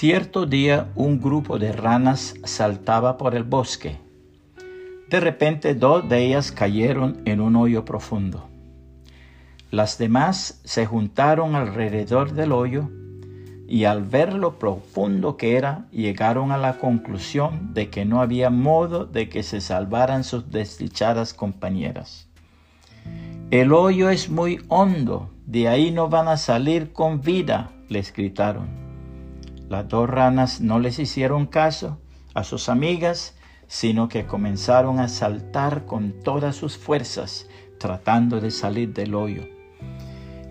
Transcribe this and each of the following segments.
Cierto día un grupo de ranas saltaba por el bosque. De repente dos de ellas cayeron en un hoyo profundo. Las demás se juntaron alrededor del hoyo y al ver lo profundo que era, llegaron a la conclusión de que no había modo de que se salvaran sus desdichadas compañeras. El hoyo es muy hondo, de ahí no van a salir con vida, les gritaron. Las dos ranas no les hicieron caso a sus amigas, sino que comenzaron a saltar con todas sus fuerzas, tratando de salir del hoyo.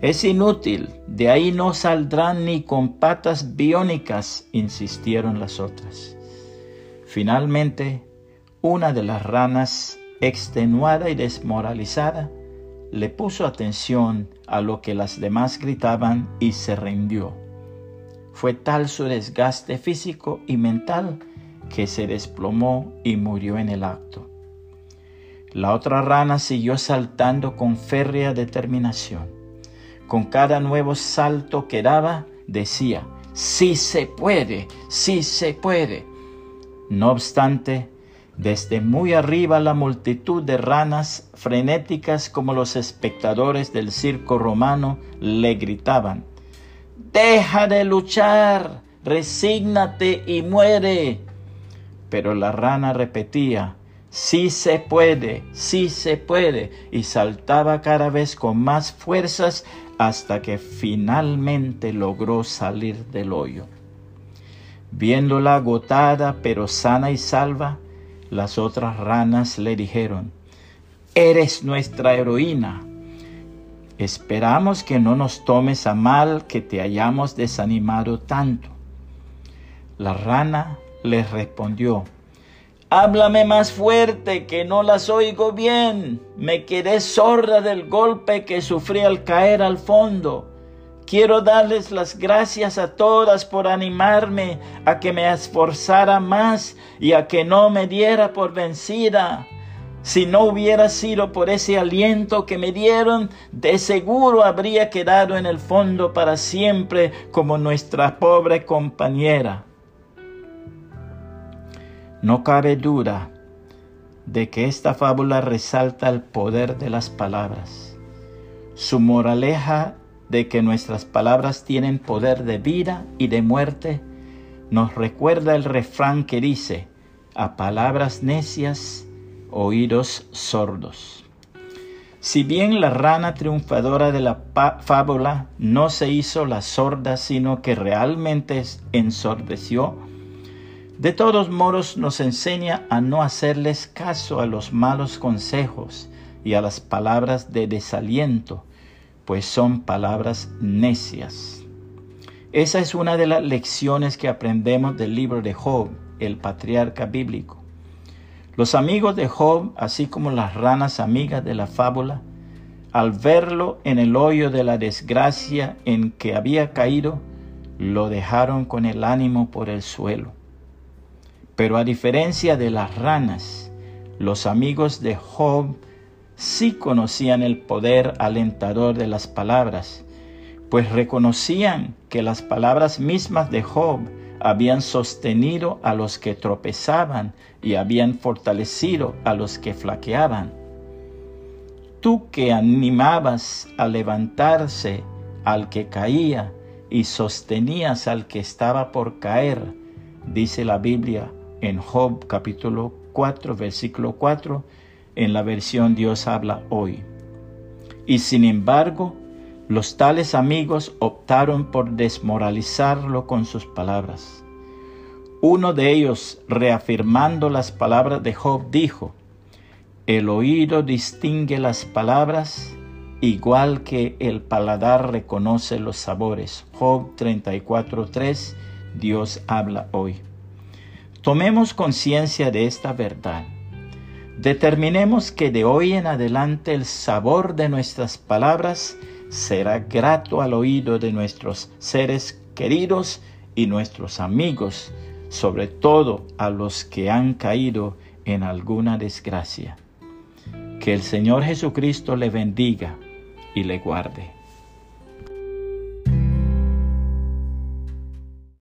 Es inútil, de ahí no saldrán ni con patas biónicas, insistieron las otras. Finalmente, una de las ranas, extenuada y desmoralizada, le puso atención a lo que las demás gritaban y se rindió. Fue tal su desgaste físico y mental que se desplomó y murió en el acto. La otra rana siguió saltando con férrea determinación. Con cada nuevo salto que daba, decía, sí se puede, sí se puede. No obstante, desde muy arriba la multitud de ranas frenéticas como los espectadores del circo romano le gritaban, deja de luchar, resígnate y muere. Pero la rana repetía, sí se puede, sí se puede, y saltaba cada vez con más fuerzas hasta que finalmente logró salir del hoyo. Viéndola agotada pero sana y salva, las otras ranas le dijeron, Eres nuestra heroína, Esperamos que no nos tomes a mal que te hayamos desanimado tanto. La rana les respondió, Háblame más fuerte, que no las oigo bien. Me quedé sorda del golpe que sufrí al caer al fondo. Quiero darles las gracias a todas por animarme a que me esforzara más y a que no me diera por vencida. Si no hubiera sido por ese aliento que me dieron, de seguro habría quedado en el fondo para siempre como nuestra pobre compañera. No cabe duda de que esta fábula resalta el poder de las palabras. Su moraleja de que nuestras palabras tienen poder de vida y de muerte nos recuerda el refrán que dice, a palabras necias oídos sordos. Si bien la rana triunfadora de la fábula no se hizo la sorda, sino que realmente ensordeció, de todos modos nos enseña a no hacerles caso a los malos consejos y a las palabras de desaliento, pues son palabras necias. Esa es una de las lecciones que aprendemos del libro de Job, el patriarca bíblico. Los amigos de Job, así como las ranas amigas de la fábula, al verlo en el hoyo de la desgracia en que había caído, lo dejaron con el ánimo por el suelo. Pero a diferencia de las ranas, los amigos de Job sí conocían el poder alentador de las palabras, pues reconocían que las palabras mismas de Job habían sostenido a los que tropezaban y habían fortalecido a los que flaqueaban. Tú que animabas a levantarse al que caía y sostenías al que estaba por caer, dice la Biblia en Job capítulo 4, versículo 4, en la versión Dios habla hoy. Y sin embargo, los tales amigos optaron por desmoralizarlo con sus palabras. Uno de ellos, reafirmando las palabras de Job, dijo, El oído distingue las palabras igual que el paladar reconoce los sabores. Job 34.3, Dios habla hoy. Tomemos conciencia de esta verdad. Determinemos que de hoy en adelante el sabor de nuestras palabras será grato al oído de nuestros seres queridos y nuestros amigos, sobre todo a los que han caído en alguna desgracia. Que el Señor Jesucristo le bendiga y le guarde.